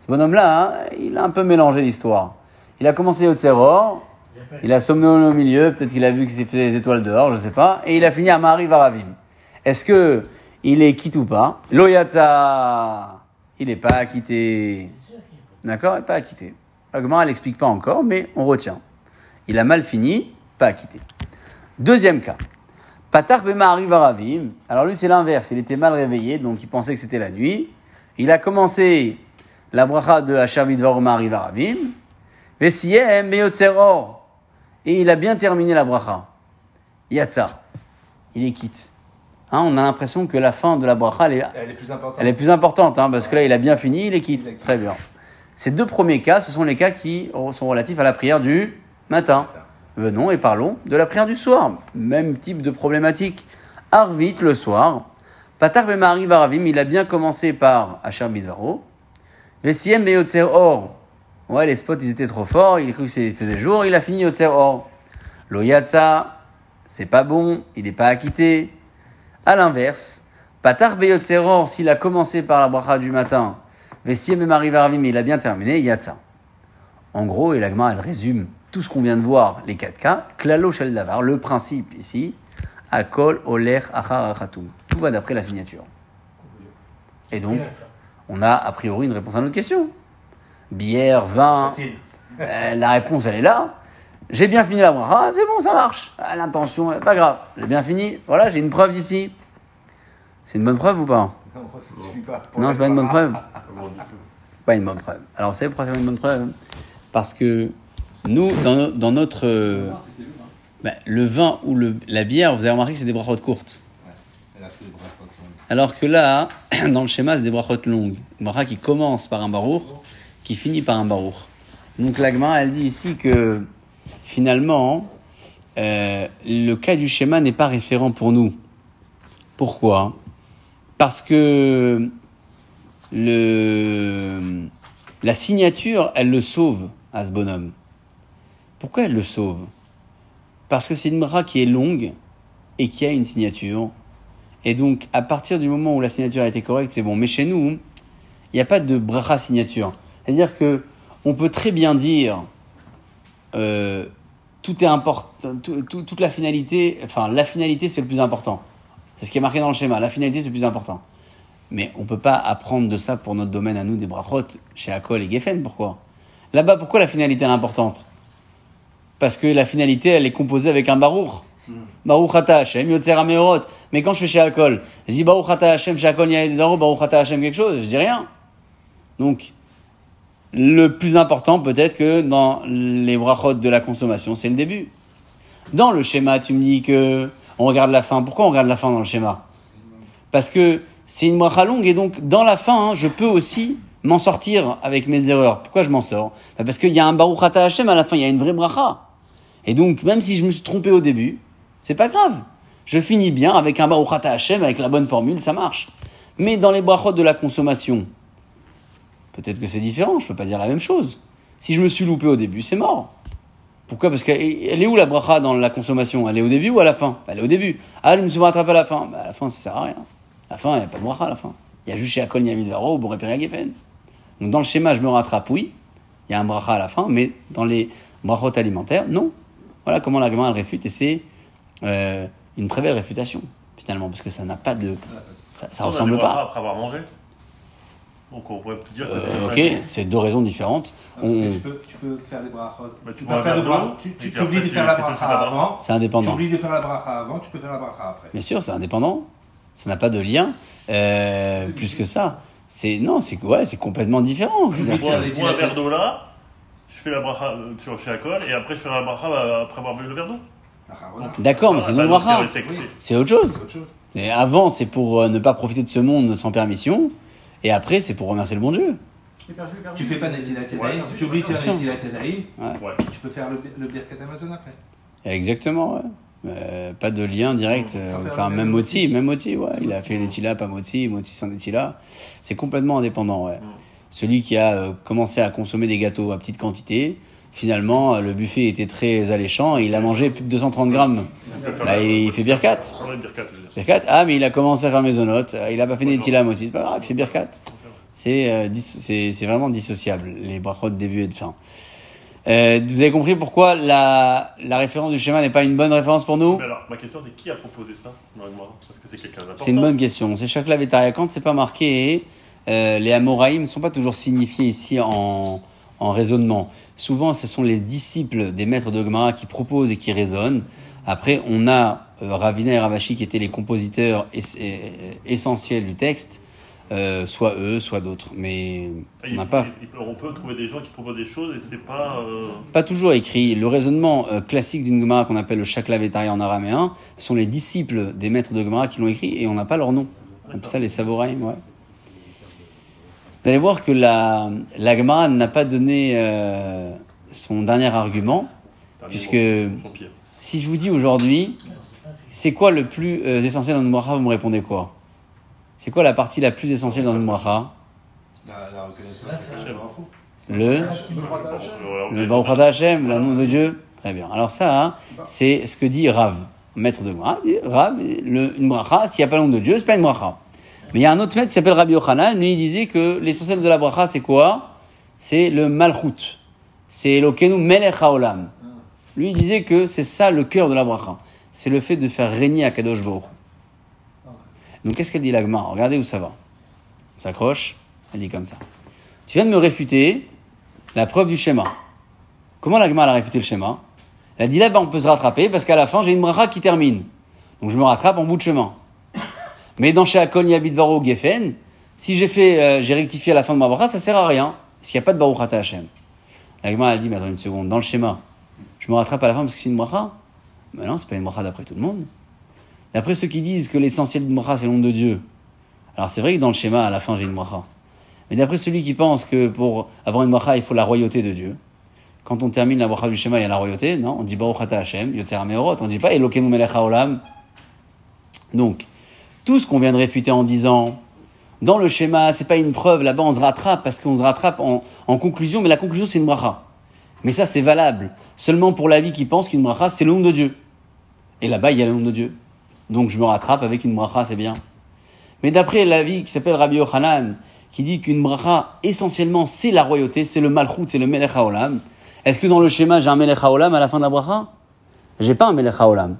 Ce bonhomme-là, hein, il a un peu mélangé l'histoire. Il a commencé Yotzer Or, il a somnolé au milieu, peut-être qu'il a vu qu'il s'est fait des étoiles dehors, je sais pas, et il a fini à Mari Varavim. Est-ce que il est quitte ou pas? Loyatsa, il n'est pas acquitté. D'accord Il n'est pas acquitté. L'agma, elle n'explique pas encore, mais on retient. Il a mal fini, pas acquitté. Deuxième cas. Patar Bemari Varavim. Alors lui, c'est l'inverse. Il était mal réveillé, donc il pensait que c'était la nuit. Il a commencé la bracha de Hachar Midvar Mari Varavim. Vesiem Meyotzeror. Et il a bien terminé la bracha. Yatsa. Il est quitte. Hein, on a l'impression que la fin de la bracha, elle est, Elle est plus importante. elle est plus importante, hein, parce que là, il a bien fini, il est quitte. Très bien. Ces deux premiers cas, ce sont les cas qui sont relatifs à la prière du matin. Venons et parlons de la prière du soir. Même type de problématique. Arvit le soir. Patar Bemari Varavim, il a bien commencé par Asher Bidvaro. Vesiem Beyotzer Or. Ouais, les spots, ils étaient trop forts. Il a cru que c'est- il faisait jour. Il a fini Yotzer Or. Loyatsa, c'est pas bon. Il n'est pas acquitté. À l'inverse, Patar Beyotzer Or, s'il a commencé par la bracha du matin. Vesiem Bemari Varavim, il a bien terminé. Yatsa. En gros, et l'agma, elle résume tout ce qu'on vient de voir, les quatre cas. Klalo Shel Davar, le principe ici, Akol Oler Achar Khatum. Tout va d'après la signature. Et donc, on a a priori une réponse à notre question. Bière, vin, euh, la réponse elle est là. J'ai bien fini la bracha, c'est bon, ça marche. Ah, L'intention, euh, pas grave. J'ai bien fini, voilà, j'ai une preuve d'ici. C'est une bonne preuve ou pas? Non, c'est pas une bonne preuve. Pas une bonne preuve. Alors, vous savez pourquoi c'est pas une bonne preuve Parce que nous, dans, dans notre. euh, Ah, c'était le vin. bah, le vin ou le, la bière, vous avez remarqué que c'est des brachot courtes. Là. Alors que là, dans le schéma, c'est des brachot longues. Une bracha qui commence par un barour, qui finit par un barour. Donc l'agma, elle dit ici que finalement, euh, le cas du schéma n'est pas référent pour nous. Pourquoi? Parce que le, la signature, elle le sauve à ce bonhomme. Pourquoi elle le sauve? Parce que c'est une bracha qui est longue et qui a une signature. Et donc, à partir du moment où la signature a été correcte, c'est bon. Mais chez nous, il n'y a pas de bracha signature. C'est-à-dire que on peut très bien dire euh, tout est important, tout- tout- toute la finalité, enfin la finalité c'est le plus important. C'est ce qui est marqué dans le schéma. La finalité c'est le plus important. Mais on peut pas apprendre de ça pour notre domaine à nous des brachot chez Akol et Geffen. Pourquoi? Là-bas, pourquoi la finalité est importante? Parce que la finalité elle est composée avec un barour. Baruch Ata Hashem, Yotzer Ameorot. Mais quand je fais chez Akol, je dis Baruch Ata Hashem, chez Akol, il y a des darons, Baruch Ata Hashem quelque chose, je dis rien. Donc, le plus important peut-être que dans les brachot de la consommation, c'est le début. Dans le schéma, tu me dis que on regarde la fin. Pourquoi on regarde la fin dans le schéma? Parce que c'est une bracha longue et donc dans la fin, hein, je peux aussi m'en sortir avec mes erreurs. Pourquoi je m'en sors Bah, Parce qu'il y a un Baruch Ata à la fin, il y a une vraie bracha. Et donc, même si je me suis trompé au début, c'est pas grave. Je finis bien avec un Baruch Ata avec la bonne formule, ça marche. Mais dans les brachot de la consommation, peut-être que c'est différent, je peux pas dire la même chose. Si je me suis loupé au début, c'est mort. Pourquoi? Parce qu'elle elle est où la bracha dans la consommation? Elle est au début ou à la fin? Elle est au début. Ah, je me suis rattrapé à la fin. Bah, à la fin, ça sert à rien. À la fin, il n'y a pas de bracha à la fin. Il y a juste chez Akol Yamid Varo ou Boré Geffen. Donc dans le schéma, je me rattrape, oui. Il y a un bracha à la fin, mais dans les brachot alimentaires, non. Voilà comment l'argument elle réfute et c'est euh, une très belle réfutation finalement parce que ça n'a pas de. Ça, ça ressemble des bracha pas. Après avoir mangé. Donc on pourrait dire que. Euh, ok, c'est deux raisons différentes. On- tu, peux, tu peux faire les brachot. Bah, tu tu peux faire le bra- d'eau, tu, tu, tu oublies après, de tu faire la bracha la avant. C'est Tu indépendant. oublies de faire la bracha avant, tu peux faire la bracha après. Bien sûr, c'est indépendant. Ça n'a pas de lien. Euh, plus que ça. C'est non, c'est ouais, c'est complètement différent. Je Je bois, un verre d'eau là, je fais la bracha euh, sur chez Akol, et après je fais la bracha euh, après avoir bu le verre d'eau. D'accord, mais c'est une Ah, autre bah, bracha. donc, c'est- c'est- C'est autre chose. c'est. Et avant, c'est pour euh, ne pas profiter de ce monde sans permission. Et après, c'est pour remercier le bon Dieu. Tu fais pas Netilat Ouais. tu oublies de faire. Netilat Ouais. tu peux faire le, le Birkat Amazon après. Exactement, ouais. Euh, pas de lien direct. euh, enfin, même Moti, même Moti, ouais. Il a fait Netila, pas Moti, Moti sans Netila. C'est complètement indépendant, ouais. Celui qui a euh, commencé à consommer des gâteaux à petite quantité, finalement, le buffet était très alléchant et il a mangé plus de 230 grammes. Là, la- il fait Birkat. Birkat, ah, mais il a commencé à faire Maisonnote. Il a pas fait Netila, Moti. C'est pas grave, il fait Birkat. C'est euh, dis- c'est c'est vraiment dissociable, les brachot de début et de fin. Euh, vous avez compris pourquoi la, la référence du schéma n'est pas une bonne référence pour nous Mais alors, ma question c'est qui a proposé ça Parce que c'est quelqu'un d'important. C'est une bonne question. C'est chaque Vétaria. Quand c'est pas marqué, euh, les Amoraïm ne sont pas toujours signifiés ici en, en raisonnement. Souvent, ce sont les disciples des maîtres de Gemara qui proposent et qui raisonnent. Après, on a euh, Ravina et Ravashi qui étaient les compositeurs euh, essentiels du texte, euh, soit eux, soit d'autres. Mais on n'a pas, il- on peut trouver des gens qui proposent des choses et c'est pas. euh, pas toujours écrit. Le raisonnement euh, classique d'une Gemara qu'on appelle le Shakla Vétaria en araméen sont les disciples des maîtres de Gemara qui l'ont écrit et on n'a pas leur nom. On appelle ça les Saboraïm, ouais. Vous allez voir que la, la Gemara n'a pas donné son dernier argument, dernier puisque mot, si je vous dis aujourd'hui, c'est quoi le plus essentiel dans une bracha, vous me répondez quoi? C'est quoi la partie la plus essentielle dans une bracha La, la reconnaissance de Hashem. Le Le Baruch Hashem, le nom de Dieu. Très bien. Alors ça, hein, c'est ce que dit Rav, maître de dit, Rav, le, une bracha, s'il n'y a pas le nom de Dieu, c'est pas une bracha. Mais il y a un autre maître qui s'appelle Rabbi Yochanan, lui il disait que l'essentiel de la bracha, c'est quoi? C'est le malchut. C'est Elokenu melech haolam. Lui il disait que c'est ça le cœur de la bracha. c'est le fait de faire régner à Kadosh Baruch. Donc qu'est-ce qu'elle dit l'agma Regardez où ça va. On s'accroche, elle dit comme ça. Tu viens de me réfuter la preuve du schéma. Comment l'agma a réfuté le schéma? Elle a dit là-bas on peut se rattraper parce qu'à la fin j'ai une bracha qui termine. Donc je me rattrape en bout de chemin. Mais dans Sheakol Yabidvaro Geffen, si j'ai fait, euh, j'ai rectifié à la fin de ma bracha, ça sert à rien. Parce qu'il n'y a pas de Baruch Hashem. L'agma elle dit mais attends une seconde, dans le schéma, je me rattrape à la fin parce que c'est une bracha? Mais non, c'est pas une bracha d'après tout le monde. D'après ceux qui disent que l'essentiel d'une bracha c'est le nom de Dieu. Alors c'est vrai que dans le schéma, à la fin j'ai une bracha. Mais d'après celui qui pense que pour avoir une bracha, il faut la royauté de Dieu. Quand on termine la bracha du schéma, il y a la royauté. Non, on dit Baruch Hashem, Yotzer Meorot. On dit pas Elokenu Melech Haolam. Donc, tout ce qu'on vient de réfuter en disant, dans le schéma, c'est pas une preuve, là-bas on se rattrape parce qu'on se rattrape en, en conclusion, mais la conclusion c'est une bracha. Mais ça c'est valable seulement pour la vie qui pense qu'une bracha c'est le nom de Dieu. Et là-bas il y a le nom de Dieu. Donc je me rattrape avec une bracha, c'est bien. Mais d'après l'avis qui s'appelle Rabbi Yochanan, qui dit qu'une bracha essentiellement c'est la royauté, c'est le malchut, c'est le melech haolam. Est-ce que dans le schéma j'ai un melech haolam à la fin de la bracha? J'ai pas un melech haolam.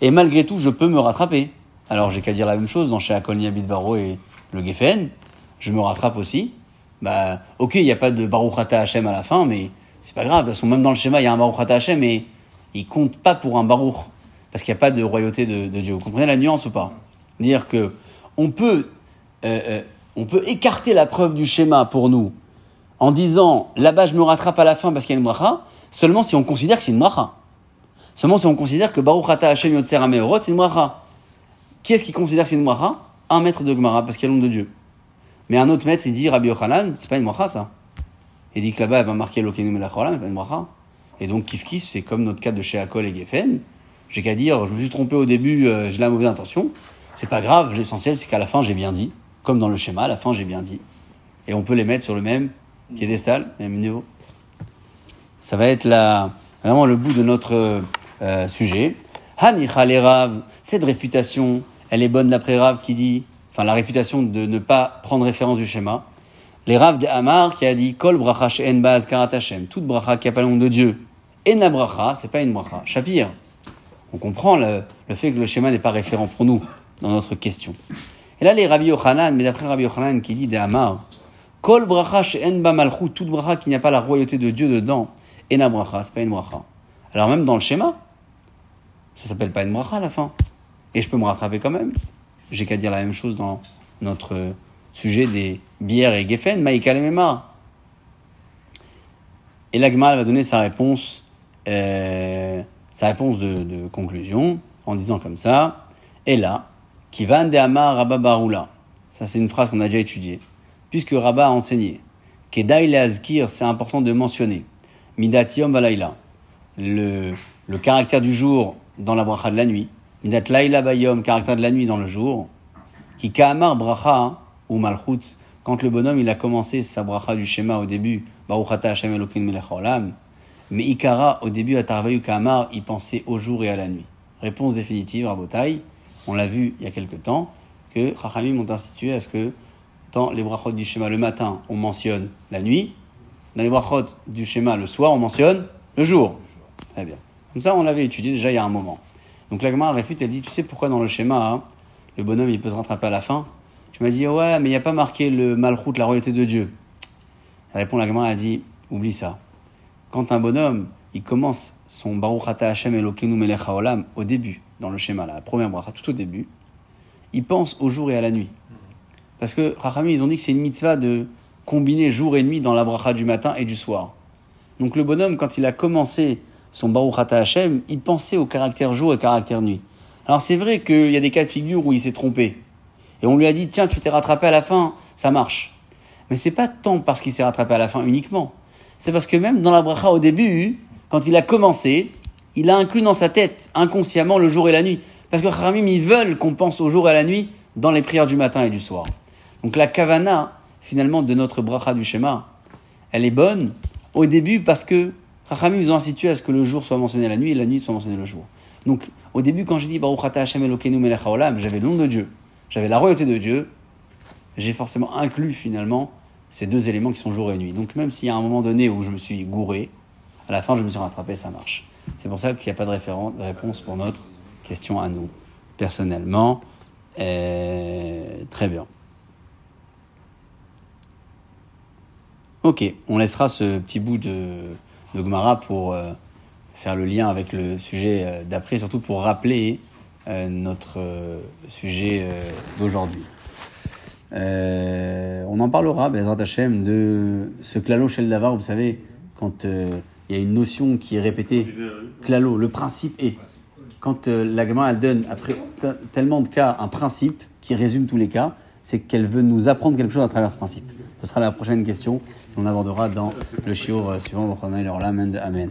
Et malgré tout je peux me rattraper. Alors j'ai qu'à dire la même chose dans chez Akol Bidvaro et le Geffen. Je me rattrape aussi. Bah, ok, il n'y a pas de Baruch Ata Hashem à la fin, mais c'est pas grave. De toute façon, même dans le schéma, il y a un Baruch Ata Hashem, mais il compte pas pour un Baruch. Parce qu'il n'y a pas de royauté de, Dieu. Vous comprenez la nuance ou pas Dire que on peut, euh, euh, on peut écarter la preuve du schéma pour nous en disant là-bas je me rattrape à la fin parce qu'il y a une bracha, seulement si on considère que c'est une bracha. Seulement si on considère que Baruch Ata Hashem Yotzer c'est une bracha. Qui est-ce qui considère que c'est une bracha Un maître de Gemara, parce qu'il y a nom de Dieu. Mais un autre maître, il dit Rabbi Yochanan, c'est pas une bracha ça. Il dit que là-bas, elle va marquer Lokenu Melacholam, c'est pas une bracha. Et donc, Kif Kif, c'est comme notre cas de chez Akol et Geffen. J'ai qu'à dire, je me suis trompé au début, euh, j'ai la mauvaise intention. C'est pas grave, l'essentiel, c'est qu'à la fin, j'ai bien dit. Comme dans le schéma, à la fin, j'ai bien dit. Et on peut les mettre sur le même piédestal, même niveau. Ça va être la, vraiment le bout de notre euh, sujet. Hanicha les cette réfutation, elle est bonne d'après Rav qui dit, enfin la réfutation de ne pas prendre référence du schéma. Les Rav de Hamar qui a dit Kol bracha en baz karat Hashem, toute bracha qui a pas le de Dieu. Ena bracha, c'est pas une bracha. Shapir. On comprend le, fait que le schéma n'est pas référent pour nous dans notre question. Et là, les Rabbi Yochanan, mais d'après Rabbi Yochanan qui dit de Hamar, Kol bracha en malchut, toute bracha qui n'y a pas la royauté de Dieu dedans. Ena bracha, c'est pas une bracha. Alors même dans le schéma, ça s'appelle pas une bracha à la fin. Et je peux me rattraper quand même. J'ai qu'à dire la même chose dans notre sujet des bières et geffen, maïka lemema. Et l'agma va donner sa réponse, euh, sa réponse de, conclusion en disant comme ça. Et là, va Amar Rabba Baroula. Ça, c'est une phrase qu'on a déjà étudiée. Puisque Rabba a enseigné. Kedai Leazkir, c'est important de mentionner. Midatium Valaila. Le, le caractère du jour dans la bracha de la nuit. Midat Laila Bayom, caractère de la nuit dans le jour. Qui Kaamar Bracha ou Malchut, quand le bonhomme il a commencé sa bracha du schéma au début, Hashem mais Ikara au début à Tarvayu Kaamar, il pensait au jour et à la nuit. Réponse définitive, Rabotai, on l'a vu il y a quelque temps, que Chachamim ont institué à ce que dans les brachot du schéma le matin, on mentionne la nuit, dans les brachot du schéma le soir, on mentionne le jour. Très bien. Comme ça, on l'avait étudié déjà il y a un moment. Donc la Gemara réfute, elle dit, tu sais pourquoi dans le schéma, hein, le bonhomme il peut se rattraper à la fin? Tu m'as dit, ouais, mais il n'y a pas marqué le malchut, la royauté de Dieu. Elle répond, la Gemara, elle dit, oublie ça. Quand un bonhomme, il commence son Baruch Ata Hashem Elokeinu Melech Haolam au début, dans le schéma, la première bracha, tout au début, il pense au jour et à la nuit. Parce que Rachamim, ils ont dit que c'est une mitzvah de combiner jour et nuit dans la bracha du matin et du soir. Donc le bonhomme, quand il a commencé son Baruch Ata Hashem, il pensait au caractère jour et caractère nuit. Alors c'est vrai qu'il y a des cas de figure où il s'est trompé. Et on lui a dit, tiens, tu t'es rattrapé à la fin, ça marche. Mais c'est pas tant parce qu'il s'est rattrapé à la fin uniquement. C'est parce que même dans la bracha au début, quand il a commencé, il a inclus dans sa tête inconsciemment le jour et la nuit. Parce que Khamim, ils veulent qu'on pense au jour et à la nuit dans les prières du matin et du soir. Donc la kavana, finalement, de notre bracha du schéma, elle est bonne au début parce que Rachamim, ils ont institué à ce que le jour soit mentionné la nuit et la nuit soit mentionnée le jour. Donc, au début, quand j'ai dit Baruch Hashem Elokeinu Melech j'avais le nom de Dieu, j'avais la royauté de Dieu, j'ai forcément inclus finalement ces deux éléments qui sont jour et nuit. Donc, même s'il y a un moment donné où je me suis gouré, à la fin, je me suis rattrapé, ça marche. C'est pour ça qu'il n'y a pas de, de réponse pour notre question à nous, personnellement. Euh, très bien. Ok, on laissera ce petit bout de, de Gemara pour euh, faire le lien avec le sujet euh, d'après, surtout pour rappeler notre sujet d'aujourd'hui. Euh, on en parlera, Bezrat Hashem, de ce klalo shel davar, vous savez, quand euh, il y a une notion qui est répétée, klalo, le principe est. Quand euh, la Gemara, elle donne, après te- tellement de cas, un principe qui résume tous les cas, c'est qu'elle veut nous apprendre quelque chose à travers ce principe. Ce sera la prochaine question qu'on abordera dans le shiur euh, suivant. Amen.